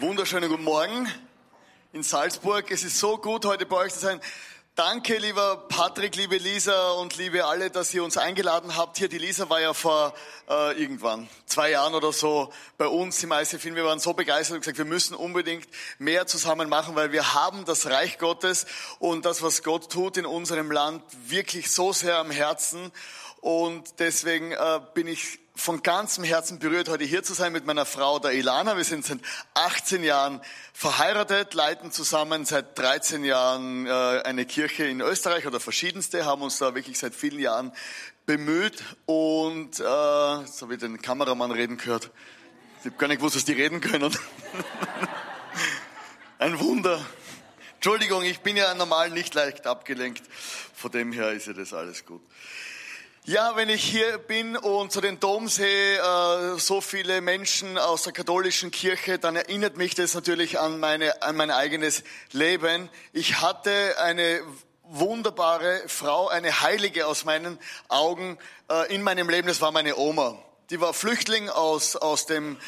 Wunderschönen guten Morgen in Salzburg. Es ist so gut, heute bei euch zu sein. Danke, lieber Patrick, liebe Lisa und liebe alle, dass ihr uns eingeladen habt. Hier, die Lisa war ja vor äh, irgendwann, zwei Jahren oder so, bei uns im ICFIN. Wir waren so begeistert und gesagt, wir müssen unbedingt mehr zusammen machen, weil wir haben das Reich Gottes und das, was Gott tut in unserem Land, wirklich so sehr am Herzen. Und deswegen äh, bin ich von ganzem Herzen berührt, heute hier zu sein mit meiner Frau, der Ilana. Wir sind seit 18 Jahren verheiratet, leiten zusammen seit 13 Jahren äh, eine Kirche in Österreich oder verschiedenste, haben uns da wirklich seit vielen Jahren bemüht und äh, so wie den Kameramann reden gehört. Ich habe gar nicht gewusst, dass die reden können. Ein Wunder. Entschuldigung, ich bin ja normal nicht leicht abgelenkt. Von dem her ist ja das alles gut. Ja, wenn ich hier bin und zu den Dom sehe, äh, so viele Menschen aus der katholischen Kirche, dann erinnert mich das natürlich an, meine, an mein eigenes Leben. Ich hatte eine wunderbare Frau, eine Heilige aus meinen Augen äh, in meinem Leben, das war meine Oma. Die war Flüchtling aus, aus dem,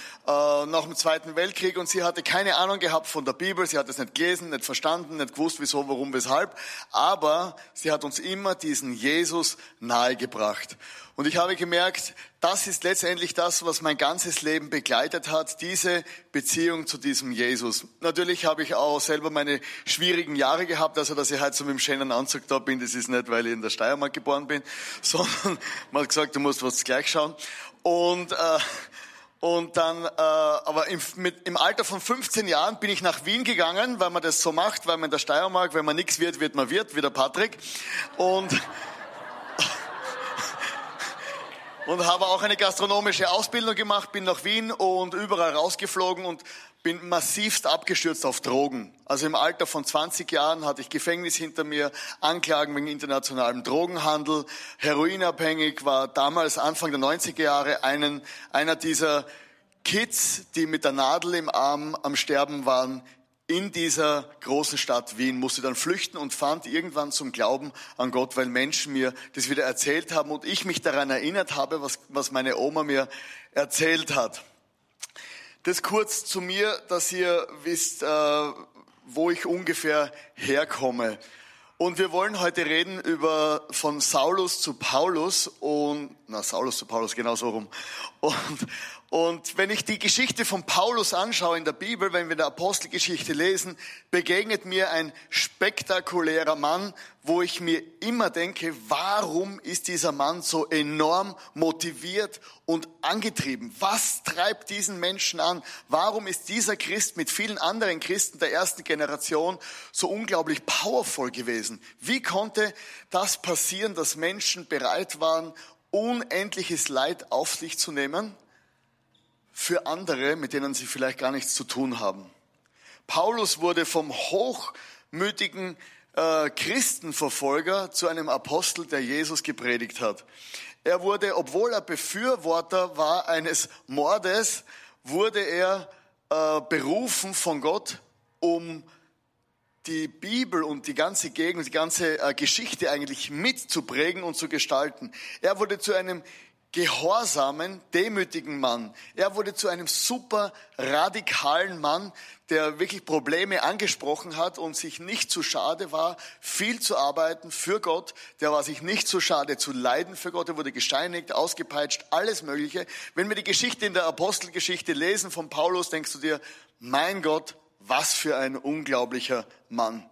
nach dem Zweiten Weltkrieg und sie hatte keine Ahnung gehabt von der Bibel. Sie hat es nicht gelesen, nicht verstanden, nicht gewusst, wieso, warum, weshalb. Aber sie hat uns immer diesen Jesus nahegebracht. Und ich habe gemerkt, das ist letztendlich das, was mein ganzes Leben begleitet hat, diese Beziehung zu diesem Jesus. Natürlich habe ich auch selber meine schwierigen Jahre gehabt, also dass ich heute so mit dem schönen Anzug da bin, das ist nicht, weil ich in der Steiermark geboren bin, sondern man hat gesagt, du musst was gleich schauen. Und, äh, und dann, äh, aber im, mit, im Alter von 15 Jahren bin ich nach Wien gegangen, weil man das so macht, weil man in der Steiermark, wenn man nichts wird, wird man wird, wie der Patrick. Und, und habe auch eine gastronomische Ausbildung gemacht, bin nach Wien und überall rausgeflogen und bin massivst abgestürzt auf Drogen. Also im Alter von 20 Jahren hatte ich Gefängnis hinter mir, Anklagen wegen internationalem Drogenhandel, heroinabhängig, war damals Anfang der 90er Jahre einen, einer dieser Kids, die mit der Nadel im Arm am Sterben waren, in dieser großen Stadt Wien, musste dann flüchten und fand irgendwann zum Glauben an Gott, weil Menschen mir das wieder erzählt haben und ich mich daran erinnert habe, was, was meine Oma mir erzählt hat. Das kurz zu mir, dass ihr wisst, äh, wo ich ungefähr herkomme. Und wir wollen heute reden über von Saulus zu Paulus und, na, Saulus zu Paulus, genau so rum. Und, und wenn ich die Geschichte von Paulus anschaue in der Bibel, wenn wir die Apostelgeschichte lesen, begegnet mir ein spektakulärer Mann, wo ich mir immer denke, warum ist dieser Mann so enorm motiviert und angetrieben? Was treibt diesen Menschen an? Warum ist dieser Christ mit vielen anderen Christen der ersten Generation so unglaublich powerful gewesen? Wie konnte das passieren, dass Menschen bereit waren, unendliches Leid auf sich zu nehmen? für andere, mit denen sie vielleicht gar nichts zu tun haben. Paulus wurde vom hochmütigen äh, Christenverfolger zu einem Apostel, der Jesus gepredigt hat. Er wurde, obwohl er Befürworter war eines Mordes, wurde er äh, berufen von Gott, um die Bibel und die ganze Gegend, die ganze äh, Geschichte eigentlich mitzuprägen und zu gestalten. Er wurde zu einem gehorsamen, demütigen Mann. Er wurde zu einem super radikalen Mann, der wirklich Probleme angesprochen hat und sich nicht zu schade war, viel zu arbeiten für Gott. Der war sich nicht zu schade zu leiden für Gott. Er wurde gesteinigt, ausgepeitscht, alles Mögliche. Wenn wir die Geschichte in der Apostelgeschichte lesen von Paulus, denkst du dir, mein Gott, was für ein unglaublicher Mann.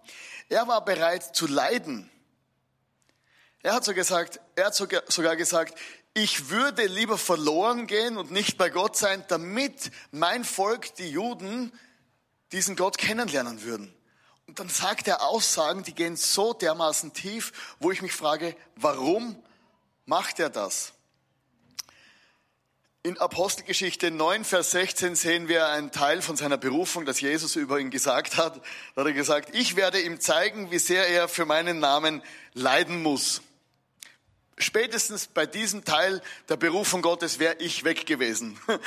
Er war bereit zu leiden. Er hat so gesagt, er hat sogar gesagt, ich würde lieber verloren gehen und nicht bei Gott sein, damit mein Volk, die Juden, diesen Gott kennenlernen würden. Und dann sagt er Aussagen, die gehen so dermaßen tief, wo ich mich frage, warum macht er das? In Apostelgeschichte 9, Vers 16 sehen wir einen Teil von seiner Berufung, das Jesus über ihn gesagt hat. Da hat er gesagt, ich werde ihm zeigen, wie sehr er für meinen Namen leiden muss. Spätestens bei diesem Teil der Berufung Gottes wäre ich weg gewesen.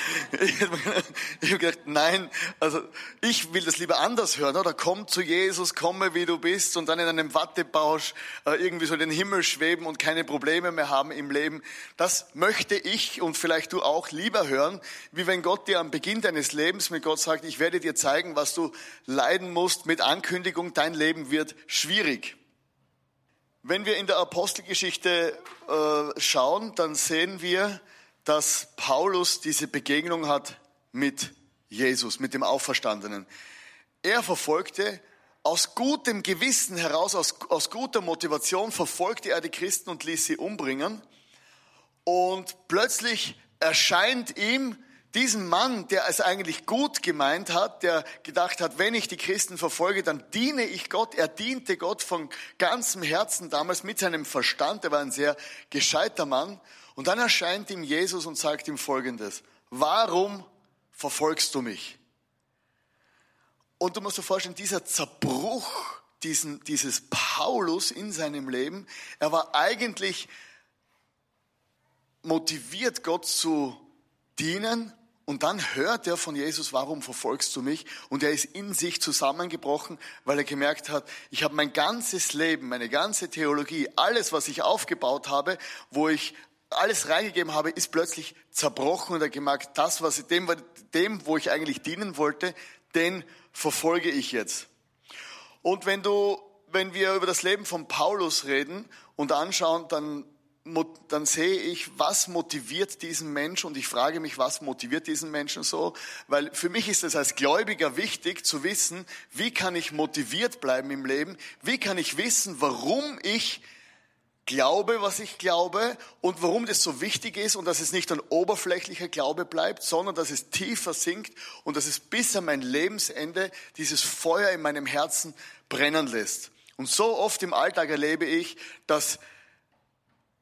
Ich habe gedacht, nein, also ich will das lieber anders hören, oder? Komm zu Jesus, komme wie du bist und dann in einem Wattebausch äh, irgendwie so in den Himmel schweben und keine Probleme mehr haben im Leben. Das möchte ich und vielleicht du auch lieber hören, wie wenn Gott dir am Beginn deines Lebens mit Gott sagt, ich werde dir zeigen, was du leiden musst mit Ankündigung, dein Leben wird schwierig. Wenn wir in der Apostelgeschichte äh, schauen, dann sehen wir, dass Paulus diese Begegnung hat mit Jesus, mit dem Auferstandenen. Er verfolgte aus gutem Gewissen heraus, aus, aus guter Motivation, verfolgte er die Christen und ließ sie umbringen. Und plötzlich erscheint ihm diesen Mann, der es eigentlich gut gemeint hat, der gedacht hat, wenn ich die Christen verfolge, dann diene ich Gott. Er diente Gott von ganzem Herzen damals mit seinem Verstand. Er war ein sehr gescheiter Mann. Und dann erscheint ihm Jesus und sagt ihm Folgendes. Warum verfolgst du mich? Und du musst dir vorstellen, dieser Zerbruch, diesen, dieses Paulus in seinem Leben, er war eigentlich motiviert, Gott zu dienen, und dann hört er von Jesus, warum verfolgst du mich? Und er ist in sich zusammengebrochen, weil er gemerkt hat, ich habe mein ganzes Leben, meine ganze Theologie, alles, was ich aufgebaut habe, wo ich alles reingegeben habe, ist plötzlich zerbrochen und er gemerkt, das, was dem, dem, wo ich eigentlich dienen wollte, den verfolge ich jetzt. Und wenn du, wenn wir über das Leben von Paulus reden und anschauen, dann dann sehe ich, was motiviert diesen Menschen und ich frage mich, was motiviert diesen Menschen so, weil für mich ist es als Gläubiger wichtig zu wissen, wie kann ich motiviert bleiben im Leben, wie kann ich wissen, warum ich glaube, was ich glaube und warum das so wichtig ist und dass es nicht ein oberflächlicher Glaube bleibt, sondern dass es tiefer sinkt und dass es bis an mein Lebensende dieses Feuer in meinem Herzen brennen lässt. Und so oft im Alltag erlebe ich, dass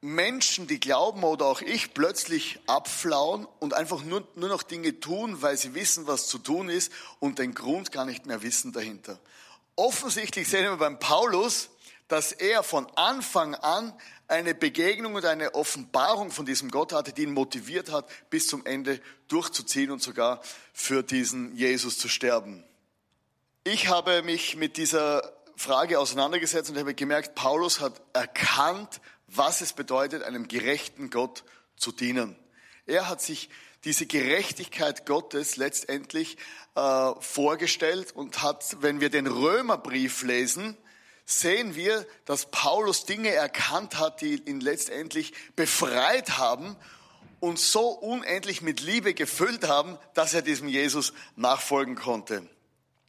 Menschen, die glauben oder auch ich plötzlich abflauen und einfach nur, nur noch Dinge tun, weil sie wissen, was zu tun ist und den Grund gar nicht mehr wissen dahinter. Offensichtlich sehen wir beim Paulus, dass er von Anfang an eine Begegnung und eine Offenbarung von diesem Gott hatte, die ihn motiviert hat, bis zum Ende durchzuziehen und sogar für diesen Jesus zu sterben. Ich habe mich mit dieser Frage auseinandergesetzt und habe gemerkt, Paulus hat erkannt, was es bedeutet, einem gerechten Gott zu dienen. Er hat sich diese Gerechtigkeit Gottes letztendlich äh, vorgestellt und hat, wenn wir den Römerbrief lesen, sehen wir, dass Paulus Dinge erkannt hat, die ihn letztendlich befreit haben und so unendlich mit Liebe gefüllt haben, dass er diesem Jesus nachfolgen konnte.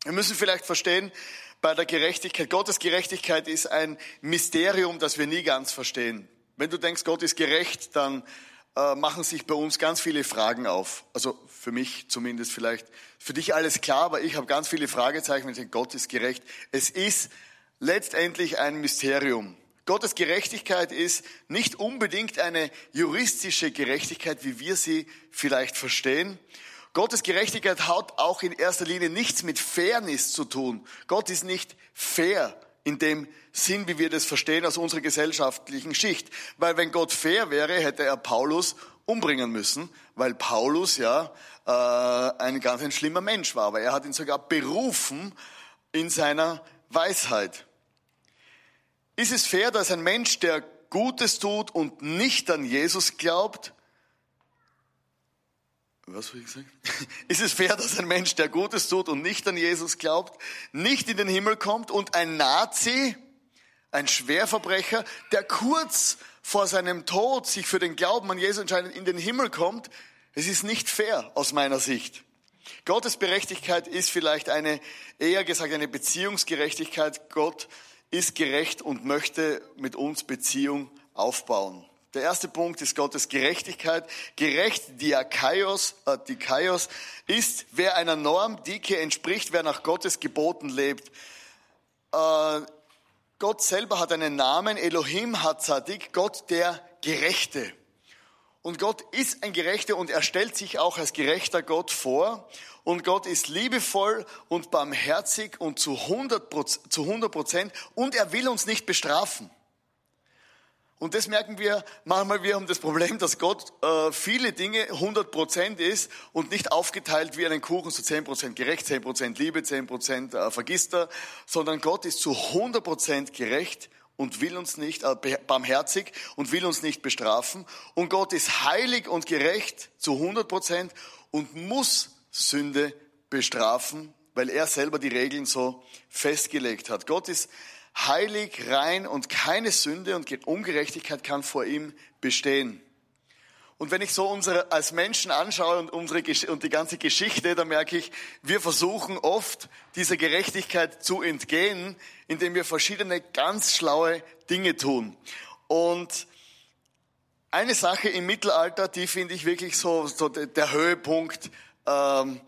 Wir müssen vielleicht verstehen, bei der Gerechtigkeit. Gottes Gerechtigkeit ist ein Mysterium, das wir nie ganz verstehen. Wenn du denkst, Gott ist gerecht, dann äh, machen sich bei uns ganz viele Fragen auf. Also für mich zumindest vielleicht. Für dich alles klar, aber ich habe ganz viele Fragezeichen, wenn ich denke, Gott ist gerecht. Es ist letztendlich ein Mysterium. Gottes Gerechtigkeit ist nicht unbedingt eine juristische Gerechtigkeit, wie wir sie vielleicht verstehen, Gottes Gerechtigkeit hat auch in erster Linie nichts mit Fairness zu tun. Gott ist nicht fair in dem Sinn, wie wir das verstehen aus unserer gesellschaftlichen Schicht. Weil wenn Gott fair wäre, hätte er Paulus umbringen müssen, weil Paulus ja äh, ein ganz ein schlimmer Mensch war. Aber er hat ihn sogar berufen in seiner Weisheit. Ist es fair, dass ein Mensch, der Gutes tut und nicht an Jesus glaubt, was soll ich sagen? Ist es fair, dass ein Mensch, der Gutes tut und nicht an Jesus glaubt, nicht in den Himmel kommt und ein Nazi, ein Schwerverbrecher, der kurz vor seinem Tod sich für den Glauben an Jesus entscheidet, in den Himmel kommt? Es ist nicht fair aus meiner Sicht. Gottes Berechtigkeit ist vielleicht eine, eher gesagt, eine Beziehungsgerechtigkeit. Gott ist gerecht und möchte mit uns Beziehung aufbauen. Der erste Punkt ist Gottes Gerechtigkeit. Gerecht, Diakaios, äh, Dikaios, ist, wer einer Norm, Dike, entspricht, wer nach Gottes Geboten lebt. Äh, Gott selber hat einen Namen, Elohim hat Zadik, Gott der Gerechte. Und Gott ist ein Gerechter und er stellt sich auch als gerechter Gott vor. Und Gott ist liebevoll und barmherzig und zu 100 Prozent und er will uns nicht bestrafen. Und das merken wir manchmal, wir haben das Problem, dass Gott äh, viele Dinge 100% ist und nicht aufgeteilt wie einen Kuchen, so 10% gerecht, 10% Liebe, 10% äh, Vergister, sondern Gott ist zu 100% gerecht und will uns nicht, äh, barmherzig und will uns nicht bestrafen. Und Gott ist heilig und gerecht zu 100% und muss Sünde bestrafen, weil er selber die Regeln so festgelegt hat. Gott ist heilig, rein und keine Sünde und Ungerechtigkeit kann vor ihm bestehen. Und wenn ich so unsere als Menschen anschaue und unsere und die ganze Geschichte, dann merke ich, wir versuchen oft dieser Gerechtigkeit zu entgehen, indem wir verschiedene ganz schlaue Dinge tun. Und eine Sache im Mittelalter, die finde ich wirklich so, so der Höhepunkt ähm,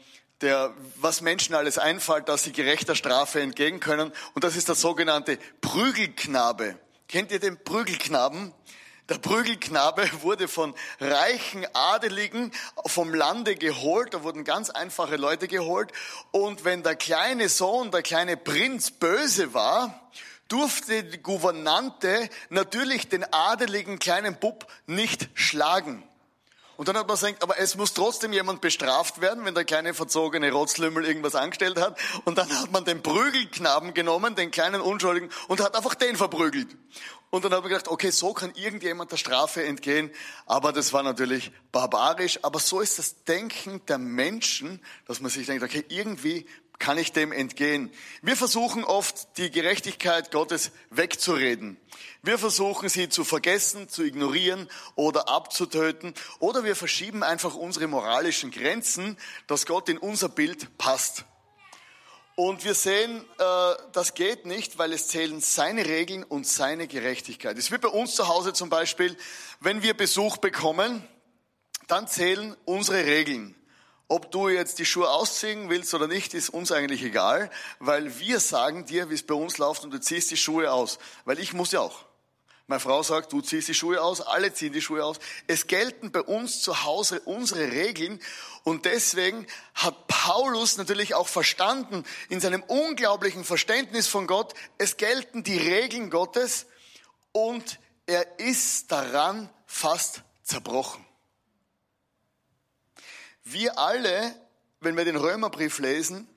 der, was Menschen alles einfällt, dass sie gerechter Strafe entgegen können. Und das ist der sogenannte Prügelknabe. Kennt ihr den Prügelknaben? Der Prügelknabe wurde von reichen Adeligen vom Lande geholt. Da wurden ganz einfache Leute geholt. Und wenn der kleine Sohn, der kleine Prinz böse war, durfte die Gouvernante natürlich den adeligen kleinen Bub nicht schlagen. Und dann hat man gesagt, aber es muss trotzdem jemand bestraft werden, wenn der kleine verzogene Rotzlümmel irgendwas angestellt hat. Und dann hat man den Prügelknaben genommen, den kleinen Unschuldigen, und hat einfach den verprügelt. Und dann hat man gedacht, okay, so kann irgendjemand der Strafe entgehen. Aber das war natürlich barbarisch. Aber so ist das Denken der Menschen, dass man sich denkt, okay, irgendwie kann ich dem entgehen. Wir versuchen oft, die Gerechtigkeit Gottes wegzureden. Wir versuchen, sie zu vergessen, zu ignorieren oder abzutöten. Oder wir verschieben einfach unsere moralischen Grenzen, dass Gott in unser Bild passt. Und wir sehen, äh, das geht nicht, weil es zählen seine Regeln und seine Gerechtigkeit. Es wird bei uns zu Hause zum Beispiel, wenn wir Besuch bekommen, dann zählen unsere Regeln. Ob du jetzt die Schuhe ausziehen willst oder nicht, ist uns eigentlich egal, weil wir sagen dir, wie es bei uns läuft und du ziehst die Schuhe aus. Weil ich muss ja auch. Meine Frau sagt, du ziehst die Schuhe aus, alle ziehen die Schuhe aus. Es gelten bei uns zu Hause unsere Regeln und deswegen hat Paulus natürlich auch verstanden in seinem unglaublichen Verständnis von Gott, es gelten die Regeln Gottes und er ist daran fast zerbrochen. Wir alle, wenn wir den Römerbrief lesen,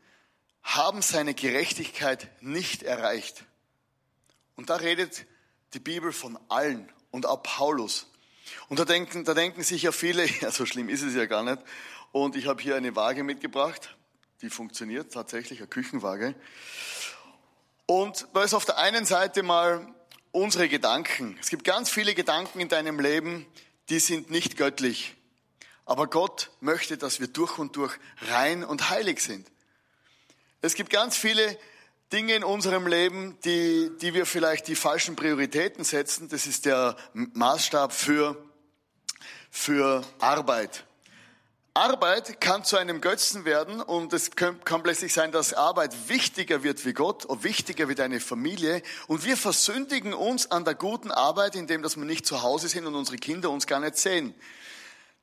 haben seine Gerechtigkeit nicht erreicht. Und da redet die Bibel von allen und auch Paulus. Und da denken, da denken sich ja viele, ja, so schlimm ist es ja gar nicht. Und ich habe hier eine Waage mitgebracht, die funktioniert tatsächlich, eine Küchenwaage. Und da ist auf der einen Seite mal unsere Gedanken. Es gibt ganz viele Gedanken in deinem Leben, die sind nicht göttlich. Aber Gott möchte, dass wir durch und durch rein und heilig sind. Es gibt ganz viele Dinge in unserem Leben, die, die wir vielleicht die falschen Prioritäten setzen. Das ist der Maßstab für, für Arbeit. Arbeit kann zu einem Götzen werden und es kann, plötzlich sein, dass Arbeit wichtiger wird wie Gott und wichtiger wie deine Familie und wir versündigen uns an der guten Arbeit, indem dass wir nicht zu Hause sind und unsere Kinder uns gar nicht sehen.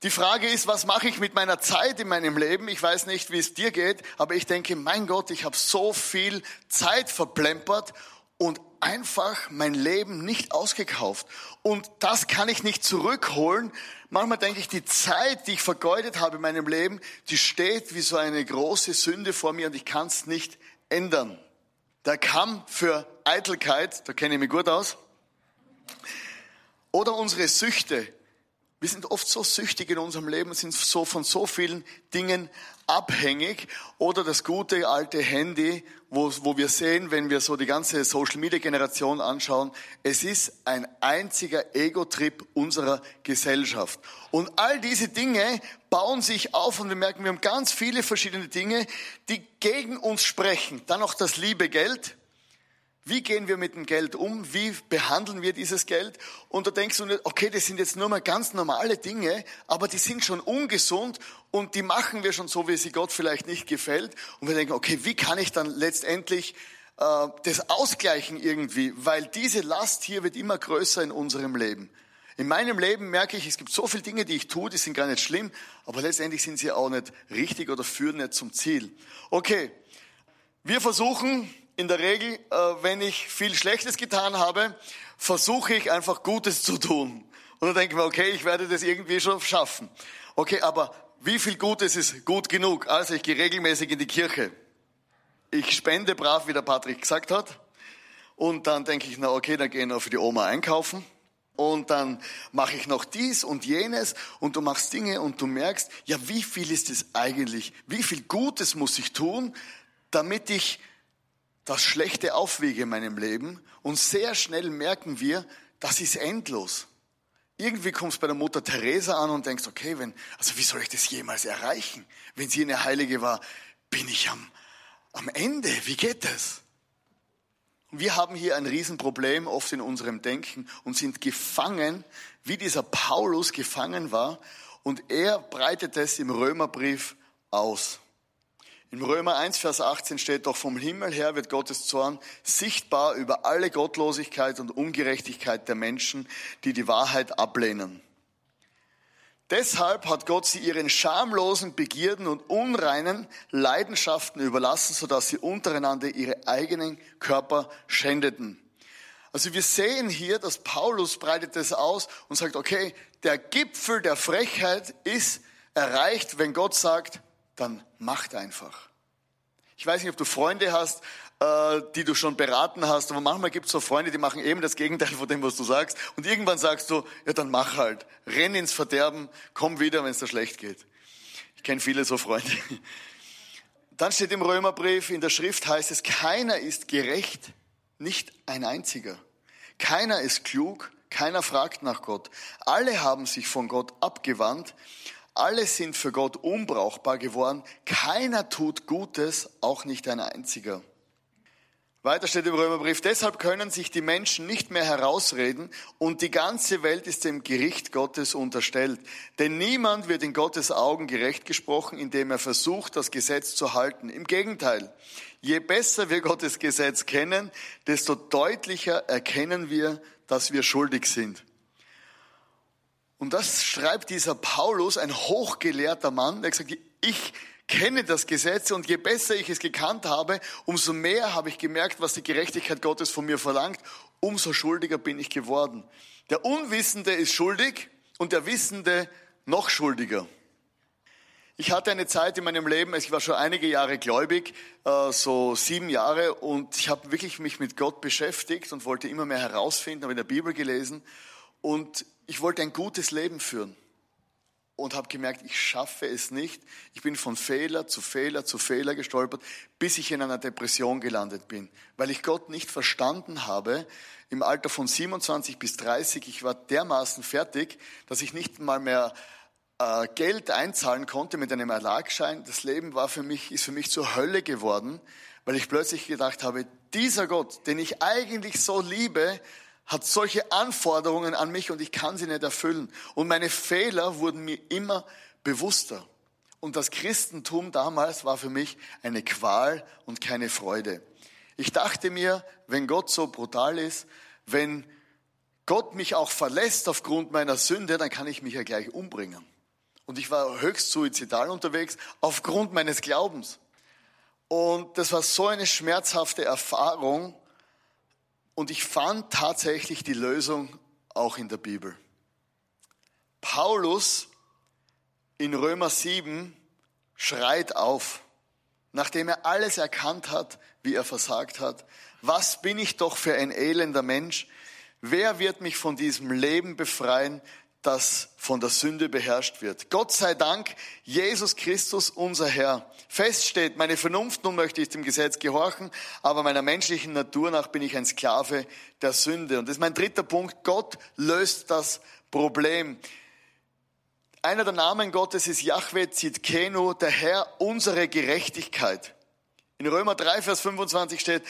Die Frage ist, was mache ich mit meiner Zeit in meinem Leben? Ich weiß nicht, wie es dir geht, aber ich denke, mein Gott, ich habe so viel Zeit verplempert und einfach mein Leben nicht ausgekauft. Und das kann ich nicht zurückholen. Manchmal denke ich, die Zeit, die ich vergeudet habe in meinem Leben, die steht wie so eine große Sünde vor mir und ich kann es nicht ändern. Der Kamm für Eitelkeit, da kenne ich mich gut aus. Oder unsere Süchte, wir sind oft so süchtig in unserem Leben, sind so von so vielen Dingen abhängig. Oder das gute alte Handy, wo, wo wir sehen, wenn wir so die ganze Social Media Generation anschauen, es ist ein einziger Ego-Trip unserer Gesellschaft. Und all diese Dinge bauen sich auf und wir merken, wir haben ganz viele verschiedene Dinge, die gegen uns sprechen. Dann noch das liebe Geld wie gehen wir mit dem Geld um? Wie behandeln wir dieses Geld? Und da denkst du okay, das sind jetzt nur mal ganz normale Dinge, aber die sind schon ungesund und die machen wir schon so, wie sie Gott vielleicht nicht gefällt. Und wir denken, okay, wie kann ich dann letztendlich äh, das ausgleichen irgendwie? Weil diese Last hier wird immer größer in unserem Leben. In meinem Leben merke ich, es gibt so viele Dinge, die ich tue, die sind gar nicht schlimm, aber letztendlich sind sie auch nicht richtig oder führen nicht zum Ziel. Okay, wir versuchen in der Regel, äh, wenn ich viel Schlechtes getan habe, versuche ich einfach Gutes zu tun. Und dann denke ich mir, okay, ich werde das irgendwie schon schaffen. Okay, aber wie viel Gutes ist gut genug? Also ich gehe regelmäßig in die Kirche. Ich spende brav, wie der Patrick gesagt hat. Und dann denke ich, na okay, dann gehe ich noch für die Oma einkaufen. Und dann mache ich noch dies und jenes und du machst Dinge und du merkst, ja, wie viel ist es eigentlich? Wie viel Gutes muss ich tun, damit ich das Schlechte aufwiege in meinem Leben? Und sehr schnell merken wir, das ist endlos. Irgendwie kommst bei der Mutter Teresa an und denkst, okay, wenn, also wie soll ich das jemals erreichen? Wenn sie eine Heilige war, bin ich am, am Ende. Wie geht das? Wir haben hier ein Riesenproblem oft in unserem Denken und sind gefangen, wie dieser Paulus gefangen war. Und er breitet es im Römerbrief aus. Im Römer 1, Vers 18 steht doch, vom Himmel her wird Gottes Zorn sichtbar über alle Gottlosigkeit und Ungerechtigkeit der Menschen, die die Wahrheit ablehnen. Deshalb hat Gott sie ihren schamlosen Begierden und unreinen Leidenschaften überlassen, sodass sie untereinander ihre eigenen Körper schändeten. Also wir sehen hier, dass Paulus breitet das aus und sagt, okay, der Gipfel der Frechheit ist erreicht, wenn Gott sagt, dann macht einfach. Ich weiß nicht, ob du Freunde hast, äh, die du schon beraten hast, aber manchmal gibt es so Freunde, die machen eben das Gegenteil von dem, was du sagst. Und irgendwann sagst du, ja dann mach halt, renn ins Verderben, komm wieder, wenn es dir schlecht geht. Ich kenne viele so Freunde. Dann steht im Römerbrief, in der Schrift heißt es, keiner ist gerecht, nicht ein einziger. Keiner ist klug, keiner fragt nach Gott. Alle haben sich von Gott abgewandt. Alle sind für Gott unbrauchbar geworden. Keiner tut Gutes, auch nicht ein einziger. Weiter steht im Römerbrief, deshalb können sich die Menschen nicht mehr herausreden und die ganze Welt ist dem Gericht Gottes unterstellt. Denn niemand wird in Gottes Augen gerecht gesprochen, indem er versucht, das Gesetz zu halten. Im Gegenteil, je besser wir Gottes Gesetz kennen, desto deutlicher erkennen wir, dass wir schuldig sind. Und das schreibt dieser Paulus, ein hochgelehrter Mann, der sagt, ich kenne das Gesetz und je besser ich es gekannt habe, umso mehr habe ich gemerkt, was die Gerechtigkeit Gottes von mir verlangt, umso schuldiger bin ich geworden. Der Unwissende ist schuldig und der Wissende noch schuldiger. Ich hatte eine Zeit in meinem Leben, ich war schon einige Jahre gläubig, äh, so sieben Jahre, und ich habe wirklich mich mit Gott beschäftigt und wollte immer mehr herausfinden, habe in der Bibel gelesen und ich wollte ein gutes Leben führen und habe gemerkt, ich schaffe es nicht. Ich bin von Fehler zu Fehler zu Fehler gestolpert, bis ich in einer Depression gelandet bin, weil ich Gott nicht verstanden habe. Im Alter von 27 bis 30, ich war dermaßen fertig, dass ich nicht mal mehr äh, Geld einzahlen konnte mit einem Erlagschein. Das Leben war für mich, ist für mich zur Hölle geworden, weil ich plötzlich gedacht habe, dieser Gott, den ich eigentlich so liebe, hat solche Anforderungen an mich und ich kann sie nicht erfüllen. Und meine Fehler wurden mir immer bewusster. Und das Christentum damals war für mich eine Qual und keine Freude. Ich dachte mir, wenn Gott so brutal ist, wenn Gott mich auch verlässt aufgrund meiner Sünde, dann kann ich mich ja gleich umbringen. Und ich war höchst suizidal unterwegs aufgrund meines Glaubens. Und das war so eine schmerzhafte Erfahrung, und ich fand tatsächlich die Lösung auch in der Bibel. Paulus in Römer 7 schreit auf, nachdem er alles erkannt hat, wie er versagt hat. Was bin ich doch für ein elender Mensch? Wer wird mich von diesem Leben befreien, das von der Sünde beherrscht wird. Gott sei Dank, Jesus Christus, unser Herr. Fest steht, meine Vernunft nun möchte ich dem Gesetz gehorchen, aber meiner menschlichen Natur nach bin ich ein Sklave der Sünde. Und das ist mein dritter Punkt. Gott löst das Problem. Einer der Namen Gottes ist Yahweh Zitkenu, der Herr unsere Gerechtigkeit. In Römer 3, Vers 25 steht,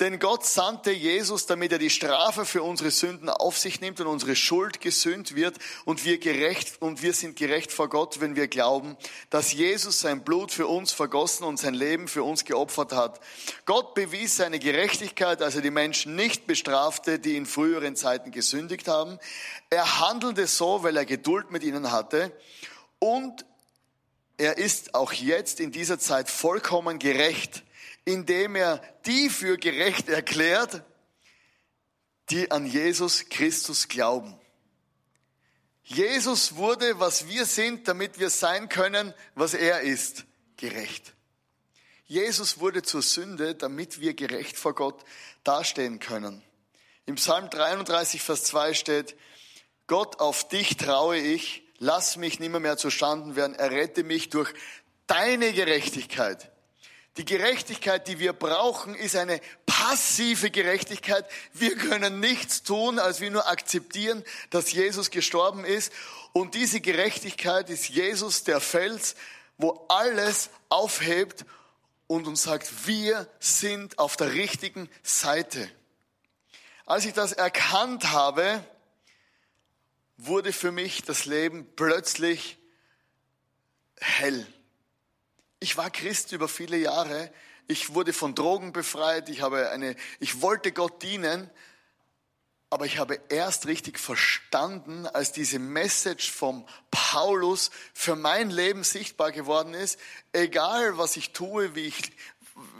denn Gott sandte Jesus, damit er die Strafe für unsere Sünden auf sich nimmt und unsere Schuld gesühnt wird und wir gerecht, und wir sind gerecht vor Gott, wenn wir glauben, dass Jesus sein Blut für uns vergossen und sein Leben für uns geopfert hat. Gott bewies seine Gerechtigkeit, als er die Menschen nicht bestrafte, die in früheren Zeiten gesündigt haben. Er handelte so, weil er Geduld mit ihnen hatte und er ist auch jetzt in dieser Zeit vollkommen gerecht indem er die für gerecht erklärt, die an Jesus Christus glauben. Jesus wurde, was wir sind, damit wir sein können, was er ist, gerecht. Jesus wurde zur Sünde, damit wir gerecht vor Gott dastehen können. Im Psalm 33, Vers 2 steht, Gott, auf dich traue ich, lass mich nimmer mehr zustanden werden, errette mich durch deine Gerechtigkeit. Die Gerechtigkeit, die wir brauchen, ist eine passive Gerechtigkeit. Wir können nichts tun, als wir nur akzeptieren, dass Jesus gestorben ist. Und diese Gerechtigkeit ist Jesus, der Fels, wo alles aufhebt und uns sagt, wir sind auf der richtigen Seite. Als ich das erkannt habe, wurde für mich das Leben plötzlich hell. Ich war Christ über viele Jahre. Ich wurde von Drogen befreit. Ich habe eine, ich wollte Gott dienen. Aber ich habe erst richtig verstanden, als diese Message vom Paulus für mein Leben sichtbar geworden ist. Egal was ich tue, wie ich,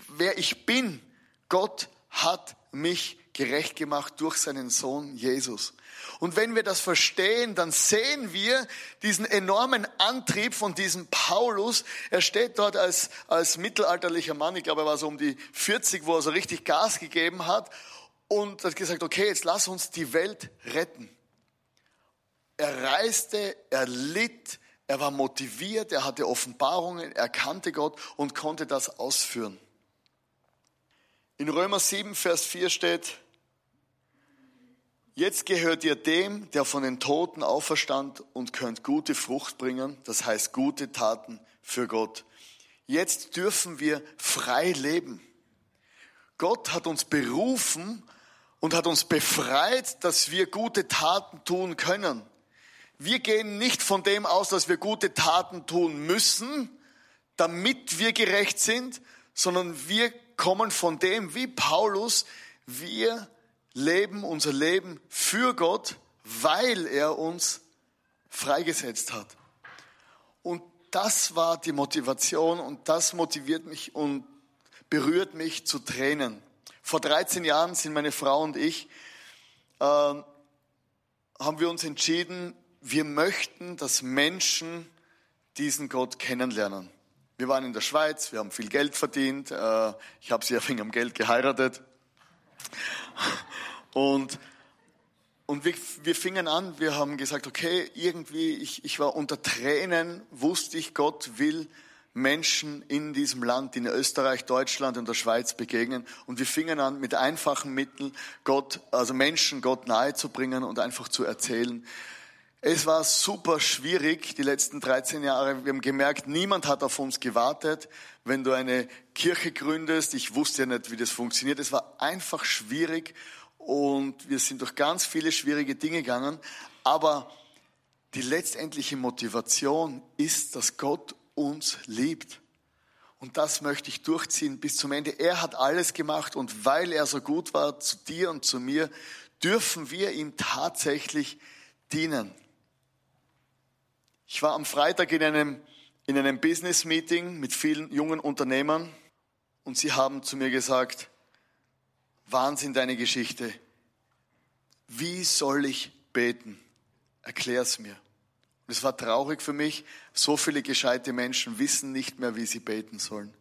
wer ich bin, Gott hat mich gerecht gemacht durch seinen Sohn Jesus. Und wenn wir das verstehen, dann sehen wir diesen enormen Antrieb von diesem Paulus. Er steht dort als, als mittelalterlicher Mann, ich glaube, er war so um die 40, wo er so richtig Gas gegeben hat und hat gesagt, okay, jetzt lass uns die Welt retten. Er reiste, er litt, er war motiviert, er hatte Offenbarungen, er kannte Gott und konnte das ausführen. In Römer 7, Vers 4 steht, Jetzt gehört ihr dem, der von den Toten auferstand und könnt gute Frucht bringen, das heißt gute Taten für Gott. Jetzt dürfen wir frei leben. Gott hat uns berufen und hat uns befreit, dass wir gute Taten tun können. Wir gehen nicht von dem aus, dass wir gute Taten tun müssen, damit wir gerecht sind, sondern wir kommen von dem, wie Paulus, wir leben unser Leben für Gott, weil er uns freigesetzt hat. Und das war die Motivation und das motiviert mich und berührt mich zu Tränen. Vor 13 Jahren sind meine Frau und ich, äh, haben wir uns entschieden, wir möchten, dass Menschen diesen Gott kennenlernen. Wir waren in der Schweiz, wir haben viel Geld verdient, äh, ich habe sie wegen am Geld geheiratet. Und, und wir, wir fingen an, wir haben gesagt, okay, irgendwie, ich, ich war unter Tränen, wusste ich, Gott will Menschen in diesem Land, in Österreich, Deutschland und der Schweiz begegnen. Und wir fingen an, mit einfachen Mitteln Gott, also Menschen Gott nahe zu bringen und einfach zu erzählen. Es war super schwierig, die letzten 13 Jahre. Wir haben gemerkt, niemand hat auf uns gewartet. Wenn du eine Kirche gründest, ich wusste ja nicht, wie das funktioniert. Es war einfach schwierig und wir sind durch ganz viele schwierige Dinge gegangen. Aber die letztendliche Motivation ist, dass Gott uns liebt. Und das möchte ich durchziehen bis zum Ende. Er hat alles gemacht und weil er so gut war zu dir und zu mir, dürfen wir ihm tatsächlich dienen. Ich war am Freitag in einem, in einem Business Meeting mit vielen jungen Unternehmern und sie haben zu mir gesagt, Wahnsinn deine Geschichte. Wie soll ich beten? Erklär's mir. Und es war traurig für mich. So viele gescheite Menschen wissen nicht mehr, wie sie beten sollen.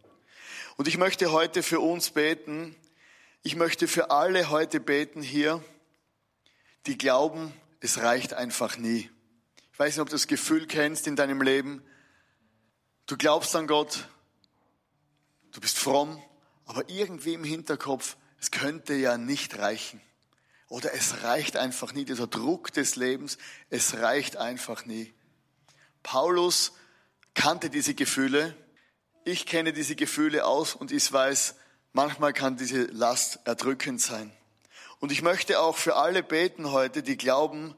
Und ich möchte heute für uns beten. Ich möchte für alle heute beten hier, die glauben, es reicht einfach nie. Ich weiß nicht, ob du das Gefühl kennst in deinem Leben. Du glaubst an Gott, du bist fromm, aber irgendwie im Hinterkopf, es könnte ja nicht reichen. Oder es reicht einfach nie, dieser Druck des Lebens, es reicht einfach nie. Paulus kannte diese Gefühle, ich kenne diese Gefühle aus und ich weiß, manchmal kann diese Last erdrückend sein. Und ich möchte auch für alle beten heute, die glauben,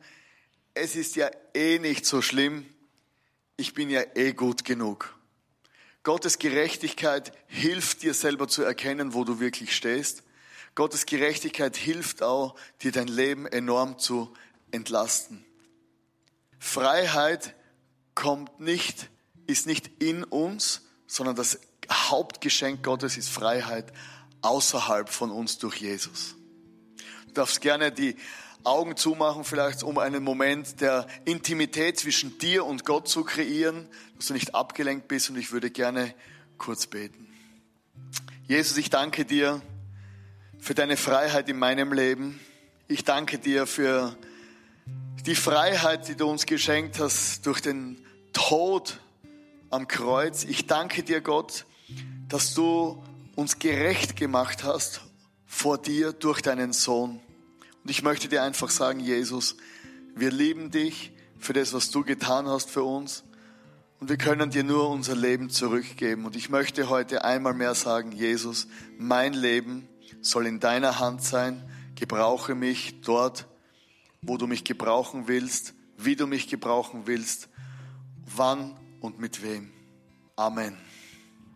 es ist ja eh nicht so schlimm, ich bin ja eh gut genug. Gottes Gerechtigkeit hilft dir selber zu erkennen, wo du wirklich stehst. Gottes Gerechtigkeit hilft auch, dir dein Leben enorm zu entlasten. Freiheit kommt nicht, ist nicht in uns, sondern das Hauptgeschenk Gottes ist Freiheit außerhalb von uns durch Jesus. Du darfst gerne die Augen zumachen, vielleicht um einen Moment der Intimität zwischen dir und Gott zu kreieren, dass du nicht abgelenkt bist und ich würde gerne kurz beten. Jesus, ich danke dir für deine Freiheit in meinem Leben. Ich danke dir für die Freiheit, die du uns geschenkt hast durch den Tod am Kreuz. Ich danke dir, Gott, dass du uns gerecht gemacht hast vor dir durch deinen Sohn. Und ich möchte dir einfach sagen, Jesus, wir lieben dich für das, was du getan hast für uns. Und wir können dir nur unser Leben zurückgeben. Und ich möchte heute einmal mehr sagen, Jesus, mein Leben soll in deiner Hand sein. Gebrauche mich dort, wo du mich gebrauchen willst, wie du mich gebrauchen willst, wann und mit wem. Amen.